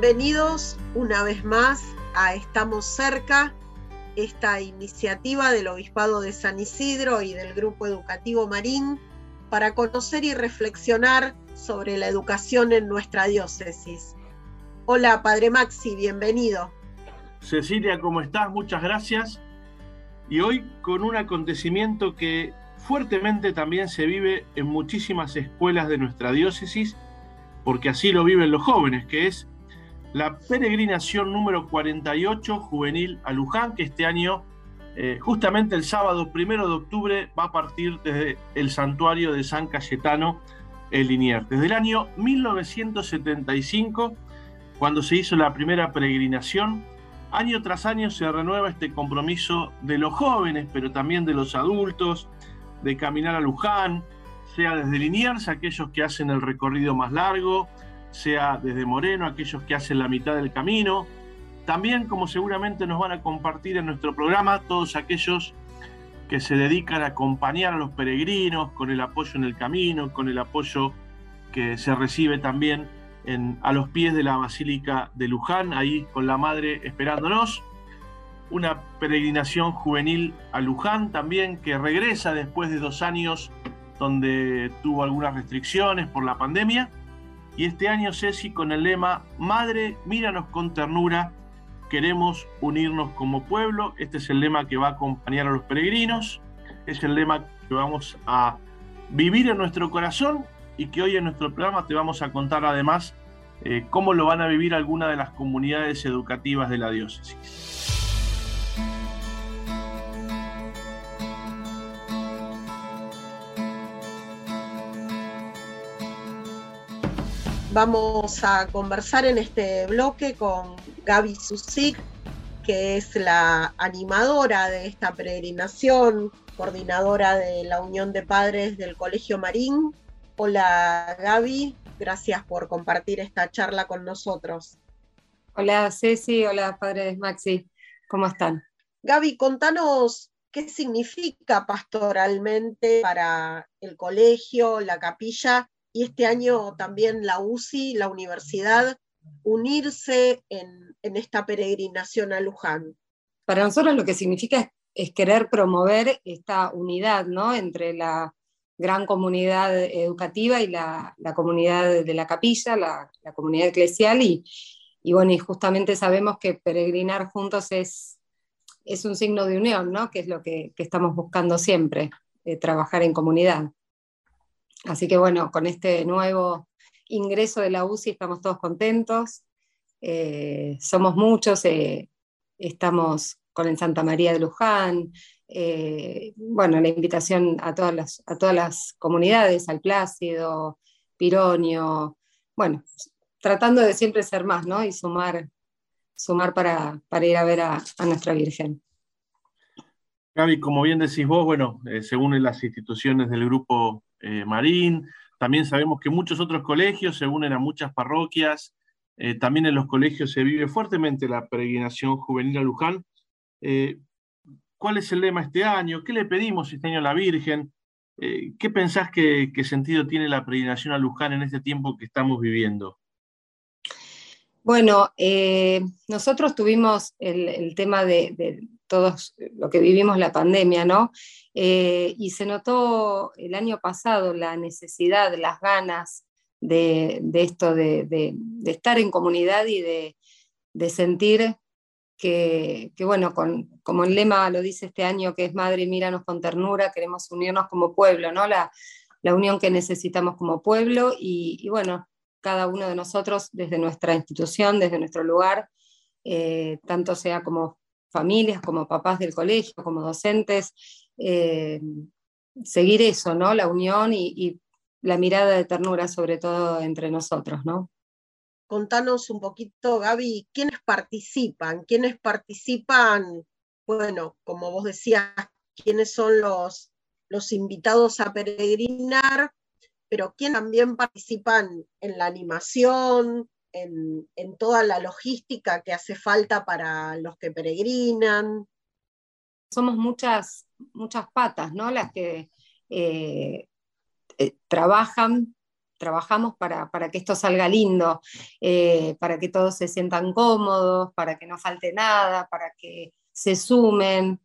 Bienvenidos una vez más a Estamos cerca, esta iniciativa del Obispado de San Isidro y del Grupo Educativo Marín para conocer y reflexionar sobre la educación en nuestra diócesis. Hola, Padre Maxi, bienvenido. Cecilia, ¿cómo estás? Muchas gracias. Y hoy con un acontecimiento que fuertemente también se vive en muchísimas escuelas de nuestra diócesis, porque así lo viven los jóvenes, que es la peregrinación número 48 juvenil a Luján, que este año, eh, justamente el sábado primero de octubre, va a partir desde el santuario de San Cayetano, el Linier. Desde el año 1975, cuando se hizo la primera peregrinación, año tras año se renueva este compromiso de los jóvenes, pero también de los adultos, de caminar a Luján, sea desde Liniers, aquellos que hacen el recorrido más largo, sea desde Moreno, aquellos que hacen la mitad del camino. También, como seguramente nos van a compartir en nuestro programa, todos aquellos que se dedican a acompañar a los peregrinos con el apoyo en el camino, con el apoyo que se recibe también a los pies de la Basílica de Luján, ahí con la Madre esperándonos. Una peregrinación juvenil a Luján también que regresa después de dos años donde tuvo algunas restricciones por la pandemia y este año, Ceci, con el lema Madre, míranos con ternura, queremos unirnos como pueblo. Este es el lema que va a acompañar a los peregrinos. Es el lema que vamos a vivir en nuestro corazón y que hoy en nuestro programa te vamos a contar además eh, cómo lo van a vivir algunas de las comunidades educativas de la diócesis. Vamos a conversar en este bloque con Gaby Susik, que es la animadora de esta peregrinación, coordinadora de la Unión de Padres del Colegio Marín. Hola Gaby, gracias por compartir esta charla con nosotros. Hola Ceci, hola Padres Maxi, ¿cómo están? Gaby, contanos qué significa pastoralmente para el colegio, la capilla y este año también la UCI, la universidad, unirse en, esta peregrinación a Luján? Para nosotros lo que significa es, querer promover esta unidad ¿no? entre la gran comunidad educativa y la, comunidad de la capilla, la, comunidad eclesial, y, bueno, y justamente sabemos que peregrinar juntos es, es un signo de unión, ¿no? que es lo que, estamos buscando siempre, eh, trabajar en comunidad. Así que bueno, con este nuevo ingreso de la UCI estamos todos contentos. Eh, somos muchos, eh, estamos con el Santa María de Luján. Eh, bueno, la invitación a todas, las, a todas las comunidades, al Plácido, Pironio, bueno, tratando de siempre ser más, ¿no? Y sumar, sumar para, ir a ver a, nuestra Virgen. Gaby, como bien decís vos, bueno, según las instituciones del grupo eh, Marín. También sabemos que muchos otros colegios se unen a muchas parroquias. Eh, también en los colegios se vive fuertemente la peregrinación juvenil a Luján. Eh, ¿Cuál es el lema este año? ¿Qué le pedimos este año a la Virgen? ¿Qué pensás que, sentido tiene la peregrinación a Luján en este tiempo que estamos viviendo? Bueno, nosotros tuvimos el, tema de, todos lo que vivimos la pandemia, ¿no? Eh, y se notó el año pasado la necesidad, las ganas de, esto, de, estar en comunidad y de, sentir que, bueno, como el lema lo dice este año, que es Madre, míranos con ternura, queremos unirnos como pueblo, ¿no? La, unión que necesitamos como pueblo y, bueno, cada uno de nosotros desde nuestra institución, desde nuestro lugar, eh, tanto sea como familias, como papás del colegio, como docentes, eh, seguir eso, ¿no? La unión y, la mirada de ternura, sobre todo entre nosotros, ¿no? Contanos un poquito, Gaby, ¿quiénes participan? ¿Quiénes participan? Bueno, como vos decías, ¿quiénes son los, los invitados a peregrinar? Pero ¿quién también participan en la animación, en, toda la logística que hace falta para los que peregrinan. Somos muchas, muchas patas, ¿no? Las que eh, eh, trabajan trabajamos para, que esto salga lindo, eh, para que todos se sientan cómodos, para que no falte nada, para que se sumen.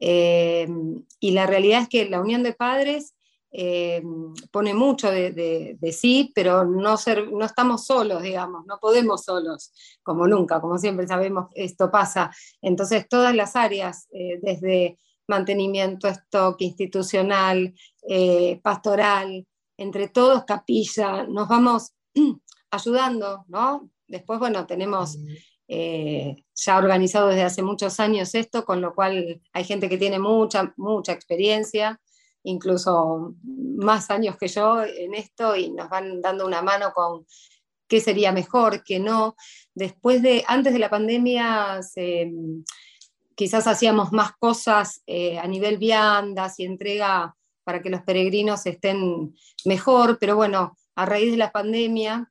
Y la realidad es que la unión de padres eh, pone mucho de, sí, pero no, ser, no estamos solos, digamos, no podemos solos, como nunca, como siempre sabemos, esto pasa. Entonces, todas las áreas, desde mantenimiento, stock institucional, pastoral, entre todos, capilla, nos vamos ayudando, ¿no? Después, bueno, tenemos eh, ya organizado desde hace muchos años esto, con lo cual hay gente que tiene mucha, mucha experiencia, incluso más años que yo en esto, y nos van dando una mano con qué sería mejor, qué no. Después de, antes de la pandemia, quizás hacíamos más cosas eh, a nivel viandas y entrega para que los peregrinos estén mejor, pero bueno, a raíz de la pandemia,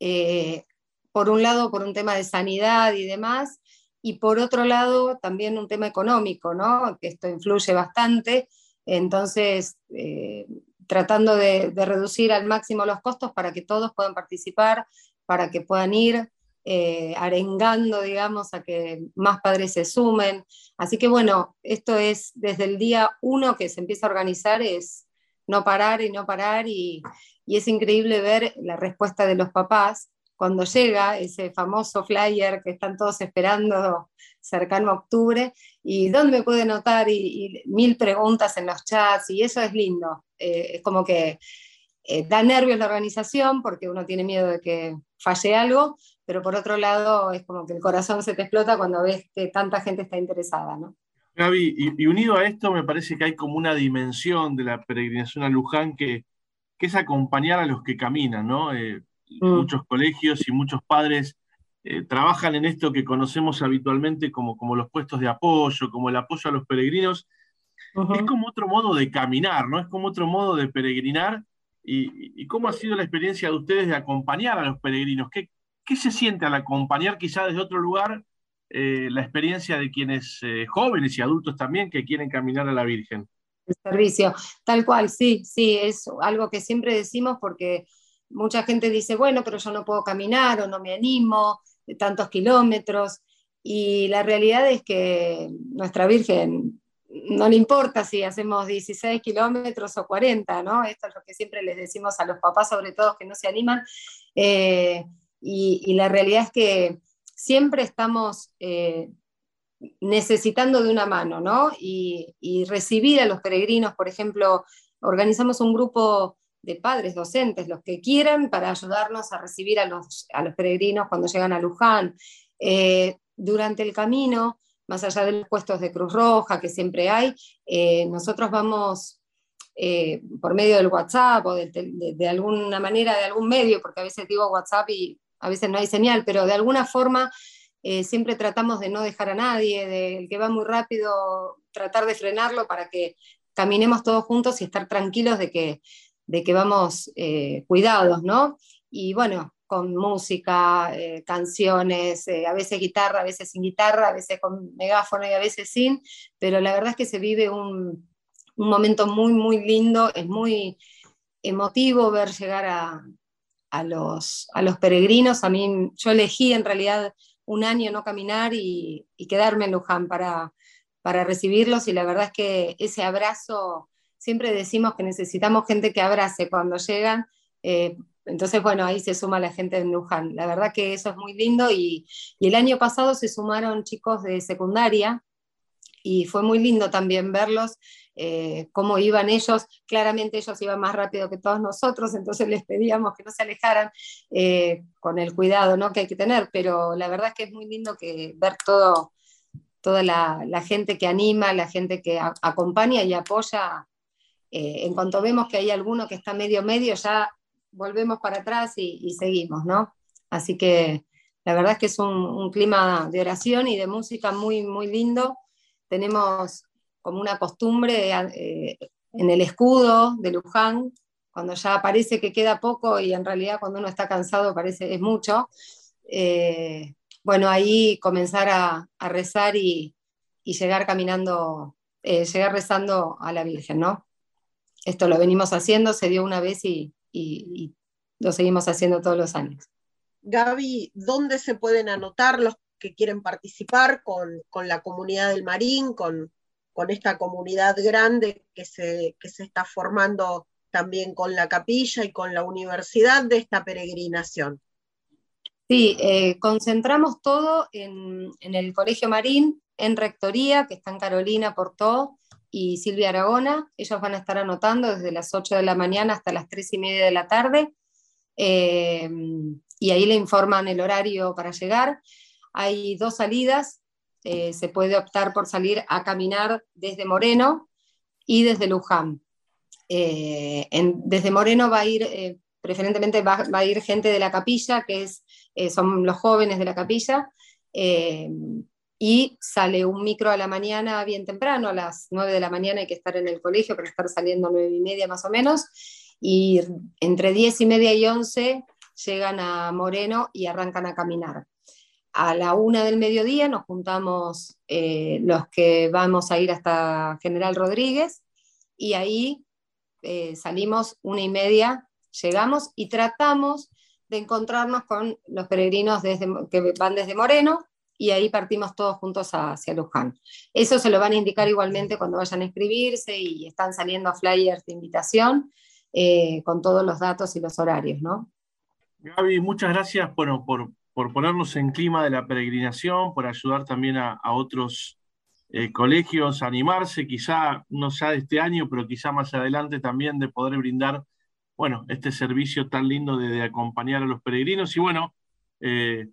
eh, por un lado por un tema de sanidad y demás, y por otro lado también un tema económico, ¿no? que esto influye bastante, entonces eh, tratando de, reducir al máximo los costos para que todos puedan participar, para que puedan ir, eh, arengando, digamos, a que más padres se sumen. Así que bueno, esto es desde el día uno que se empieza a organizar, es no parar y no parar y, es increíble ver la respuesta de los papás cuando llega ese famoso flyer que están todos esperando cercano a octubre y dónde me puede notar y, mil preguntas en los chats y eso es lindo. Eh, es como que eh, da nervios la organización porque uno tiene miedo de que falle algo, pero por otro lado es como que el corazón se te explota cuando ves que tanta gente está interesada, ¿no? Gaby, y, unido a esto me parece que hay como una dimensión de la peregrinación a Luján que, es acompañar a los que caminan, ¿no? Eh, mm. Muchos colegios y muchos padres eh, trabajan en esto que conocemos habitualmente como, como los puestos de apoyo, como el apoyo a los peregrinos. Es como otro modo de caminar, ¿no? Es como otro modo de peregrinar. Y, cómo ha sido la experiencia de ustedes de acompañar a los peregrinos? ¿Qué, ¿Qué se siente al acompañar quizá desde otro lugar eh, la experiencia de quienes eh, jóvenes y adultos también que quieren caminar a la Virgen? El servicio, tal cual, sí, sí, es algo que siempre decimos porque mucha gente dice, bueno, pero yo no puedo caminar o no me animo, de tantos kilómetros, y la realidad es que nuestra Virgen no le importa si hacemos 16 kilómetros o 40, ¿no? Esto es lo que siempre les decimos a los papás, sobre todo que no se animan. Eh, y, la realidad es que siempre estamos eh, necesitando de una mano, ¿no? Y, recibir a los peregrinos, por ejemplo, organizamos un grupo de padres, docentes, los que quieran, para ayudarnos a recibir a los, a los peregrinos cuando llegan a Luján. Eh, durante el camino, más allá de los puestos de Cruz Roja que siempre hay, eh, nosotros vamos por medio del WhatsApp o de, alguna manera, de algún medio, porque a veces digo WhatsApp y a veces no hay señal, pero de alguna forma eh, siempre tratamos de no dejar a nadie, del que va muy rápido, tratar de frenarlo para que caminemos todos juntos y estar tranquilos de que, de que vamos eh, cuidados, ¿no? Y bueno, con música, eh, canciones, a veces guitarra, a veces sin guitarra, a veces con megáfono y a veces sin, pero la verdad es que se vive un, un momento muy, muy lindo, es muy emotivo ver llegar a, a los, a los peregrinos. A mí, yo elegí en realidad un año no caminar y, quedarme en Luján para, para recibirlos y la verdad es que ese abrazo, siempre decimos que necesitamos gente que abrace cuando llegan. Eh, entonces, bueno, ahí se suma la gente de Luján. La verdad que eso es muy lindo y, el año pasado se sumaron chicos de secundaria y fue muy lindo también verlos eh, cómo iban ellos. Claramente ellos iban más rápido que todos nosotros, entonces les pedíamos que no se alejaran eh, con el cuidado ¿no? que hay que tener, pero la verdad es que es muy lindo ver todo, toda la, gente que anima, la gente que acompaña y apoya. Eh, en cuanto vemos que hay alguno que está medio medio, ya volvemos para atrás y, seguimos, ¿no? Así que la verdad es que es un, clima de oración y de música muy, muy lindo. Tenemos como una costumbre eh, en el escudo de Luján, cuando ya parece que queda poco y en realidad cuando uno está cansado parece es mucho, eh, bueno, ahí comenzar a, rezar y, llegar caminando, llegar rezando a la Virgen, ¿no? Esto lo venimos haciendo, se dio una vez y, lo seguimos haciendo todos los años. Gaby, ¿dónde se pueden anotar los que quieren participar con, la comunidad del Marín, con, con esta comunidad grande que se, que se está formando también con la capilla y con la universidad de esta peregrinación? Sí, eh, concentramos todo en, en, el Colegio Marín, en Rectoría, que está en Carolina Portó, y Silvia Aragona. Ellos van a estar anotando desde las 8 de la mañana hasta las 3 y media de la tarde. Eh, y ahí le informan el horario para llegar. Hay dos salidas. Eh, se puede optar por salir a caminar desde Moreno y desde Luján. Eh, desde Moreno va a ir, preferentemente va, a ir gente de la capilla, que es, son los jóvenes de la capilla, y sale un micro a la mañana bien temprano, a las 9 de la mañana hay que estar en el colegio para estar saliendo a 9 y media más o menos, y entre 10 y media y 11 llegan a Moreno y arrancan a caminar. A la una del mediodía nos juntamos eh, los que vamos a ir hasta General Rodríguez y ahí eh, salimos una y media, llegamos y tratamos de encontrarnos con los peregrinos que van desde Moreno y ahí partimos todos juntos hacia Luján. Eso se lo van a indicar igualmente cuando vayan a inscribirse y están saliendo flyers de invitación eh, con todos los datos y los horarios, ¿no? Gaby, muchas gracias por, por, ponernos en clima de la peregrinación, por ayudar también a, otros eh, colegios a animarse, quizá no sea de este año, pero quizá más adelante también de poder brindar, bueno, este servicio tan lindo de, acompañar a los peregrinos. Y bueno, eh,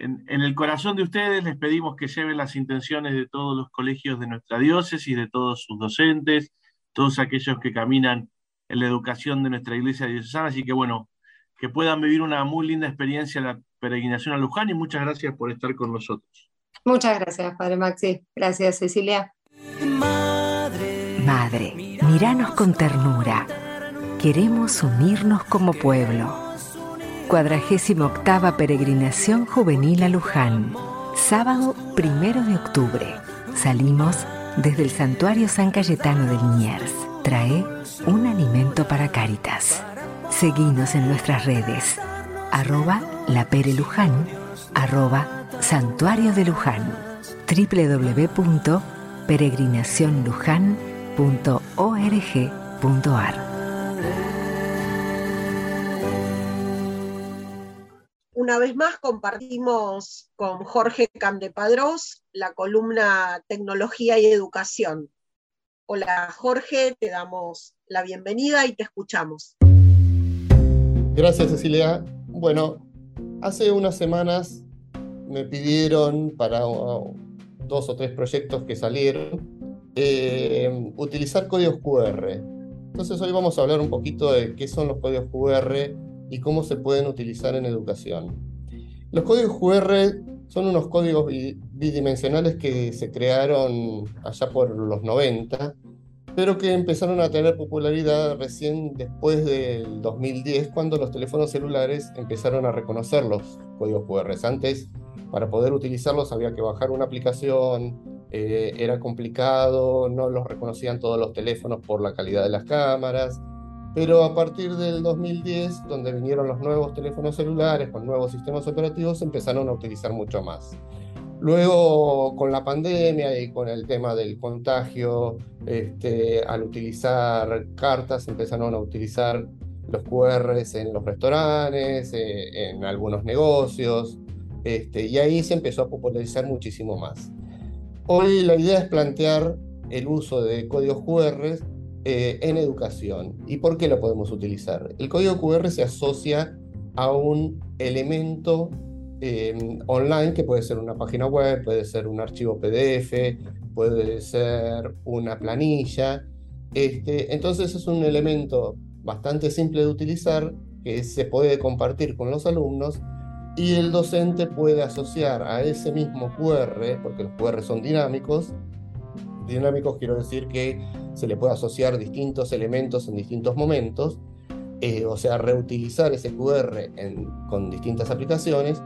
en, el corazón de ustedes les pedimos que lleven las intenciones de todos los colegios de nuestra diócesis, de todos sus docentes, todos aquellos que caminan en la educación de nuestra iglesia diocesana, así que bueno, que puedan vivir una muy linda experiencia en la peregrinación a Luján y muchas gracias por estar con nosotros. Muchas gracias, Padre Maxi. Gracias, Cecilia. Madre, Madre, miranos con ternura. Queremos unirnos como pueblo. 48 Peregrinación Juvenil a Luján. Sábado primero de octubre. Salimos desde el Santuario San Cayetano de Liniers. Trae un alimento para Cáritas. Seguinos en nuestras redes. Arroba La Pere Luján. Arroba Santuario de Luján. www.peregrinacionluján.org.ar Una vez más compartimos con Jorge Camdepadrós la columna Tecnología y Educación. Hola Jorge, te damos la bienvenida y te escuchamos. Gracias Cecilia. Bueno, hace unas semanas me pidieron para dos o tres proyectos que salieron eh, utilizar códigos QR. Entonces hoy vamos a hablar un poquito de qué son los códigos QR y cómo se pueden utilizar en educación. Los códigos QR son unos códigos bidimensionales que se crearon allá por los 90, pero que empezaron a tener popularidad recién después del 2010, cuando los teléfonos celulares empezaron a reconocer los códigos QR. Antes, para poder utilizarlos había que bajar una aplicación, eh, era complicado, no los reconocían todos los teléfonos por la calidad de las cámaras, pero a partir del 2010, donde vinieron los nuevos teléfonos celulares con nuevos sistemas operativos, empezaron a utilizar mucho más. Luego, con la pandemia y con el tema del contagio, este, al utilizar cartas, empezaron a utilizar los QRs en los restaurantes, eh, en algunos negocios, este, y ahí se empezó a popularizar muchísimo más. Hoy la idea es plantear el uso de códigos QR eh, en educación. ¿Y por qué lo podemos utilizar? El código QR se asocia a un elemento eh, online que puede ser una página web, puede ser un archivo PDF, puede ser una planilla. Este, entonces es un elemento bastante simple de utilizar que se puede compartir con los alumnos y el docente puede asociar a ese mismo QR, porque los QR son dinámicos, dinámicos quiero decir que se le puede asociar distintos elementos en distintos momentos, eh, o sea, reutilizar ese QR con distintas aplicaciones,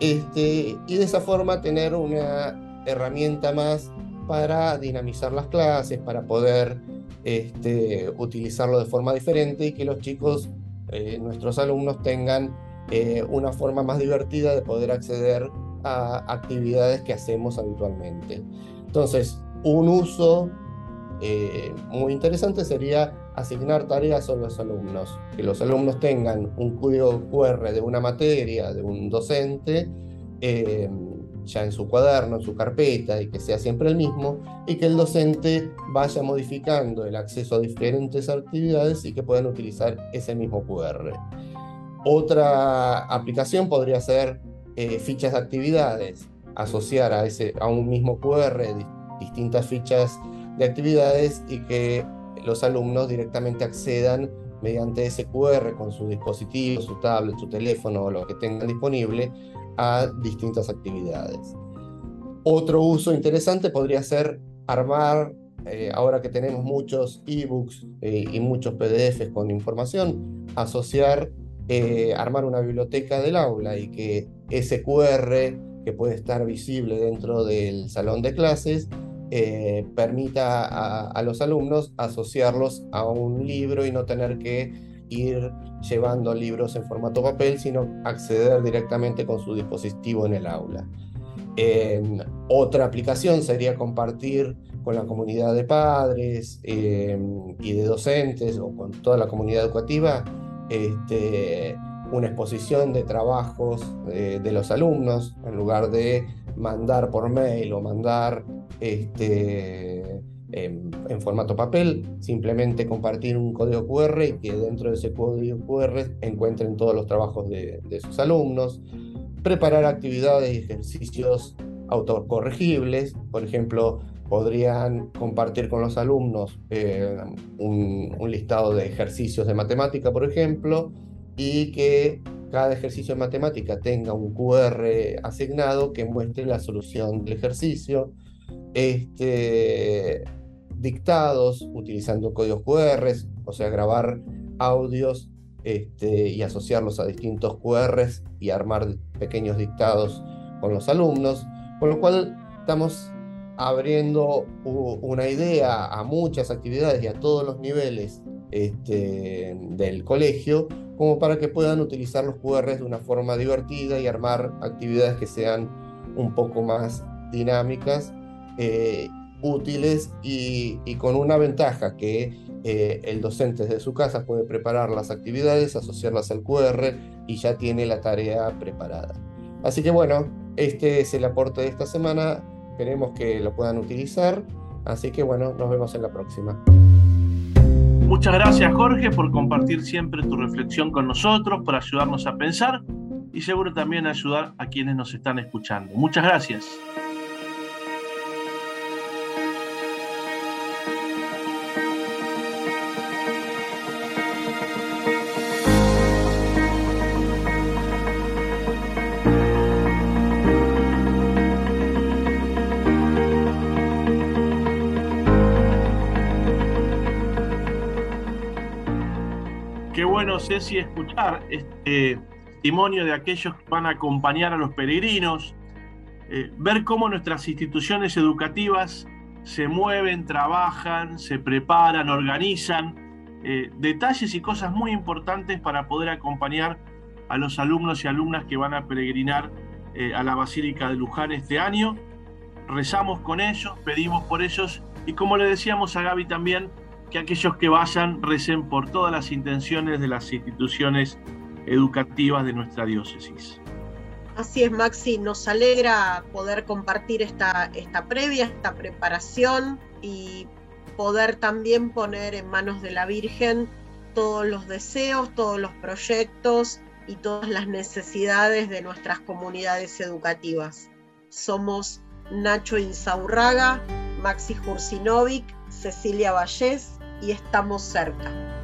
este, y de esa forma tener una herramienta más para dinamizar las clases, para poder este, utilizarlo de forma diferente y que los chicos eh, nuestros alumnos tengan eh, una forma más divertida de poder acceder a actividades que hacemos habitualmente. Entonces, un uso eh, muy interesante sería asignar tareas a los alumnos, que los alumnos tengan un código QR de una materia, de un docente, ya en su cuaderno, en su carpeta, y que sea siempre el mismo, y que el docente vaya modificando el acceso a diferentes actividades y que puedan utilizar ese mismo QR. Otra aplicación podría ser eh, fichas de actividades, asociar a, ese, a un mismo QR distintas fichas de actividades y que los alumnos directamente accedan mediante ese QR con su dispositivo, su tablet, su teléfono o lo que tengan disponible a distintas actividades. Otro uso interesante podría ser armar, eh, ahora que tenemos muchos ebooks eh, y muchos PDFs con información, asociar, eh, armar una biblioteca del aula y que ese QR que puede estar visible dentro del salón de clases permita a los alumnos asociarlos a un libro y no tener que ir llevando libros en formato papel, sino acceder directamente con su dispositivo en el aula. otra aplicación sería compartir con la comunidad de padres em, y de docentes o con toda la comunidad educativa este, una exposición de trabajos eh, de los alumnos en lugar de mandar por mail o mandar este, en, formato papel, simplemente compartir un código QR y que dentro de ese código QR encuentren todos los trabajos de, sus alumnos, preparar actividades y ejercicios autocorregibles, por ejemplo, podrían compartir con los alumnos eh, un, un, listado de ejercicios de matemática, por ejemplo, y que cada ejercicio de matemática tenga un QR asignado que muestre la solución del ejercicio. Este, dictados utilizando códigos QR, o sea, grabar audios este, y asociarlos a distintos QRs y armar pequeños dictados con los alumnos, con lo cual estamos abriendo una idea a muchas actividades y a todos los niveles este, del colegio, como para que puedan utilizar los QRs de una forma divertida y armar actividades que sean un poco más dinámicas eh, útiles y, con una ventaja que eh, el docente desde su casa puede preparar las actividades, asociarlas al QR y ya tiene la tarea preparada. Así que bueno, este es el aporte de esta semana, queremos que lo puedan utilizar, así que bueno, nos vemos en la próxima. Muchas gracias Jorge por compartir siempre tu reflexión con nosotros, por ayudarnos a pensar y seguro también ayudar a quienes nos están escuchando. Muchas gracias. Bueno, Ceci, escuchar este testimonio de aquellos que van a acompañar a los peregrinos, eh, ver cómo nuestras instituciones educativas se mueven, trabajan, se preparan, organizan, eh, detalles y cosas muy importantes para poder acompañar a los alumnos y alumnas que van a peregrinar eh, a la Basílica de Luján este año. Rezamos con ellos, pedimos por ellos y como le decíamos a Gaby también, que aquellos que vayan recen por todas las intenciones de las instituciones educativas de nuestra diócesis. Así es, Maxi, nos alegra poder compartir esta, esta previa, esta preparación y poder también poner en manos de la Virgen todos los deseos, todos los proyectos y todas las necesidades de nuestras comunidades educativas. Somos Nacho Insaurraga, Maxi Jursinovic, Cecilia Vallés y estamos cerca.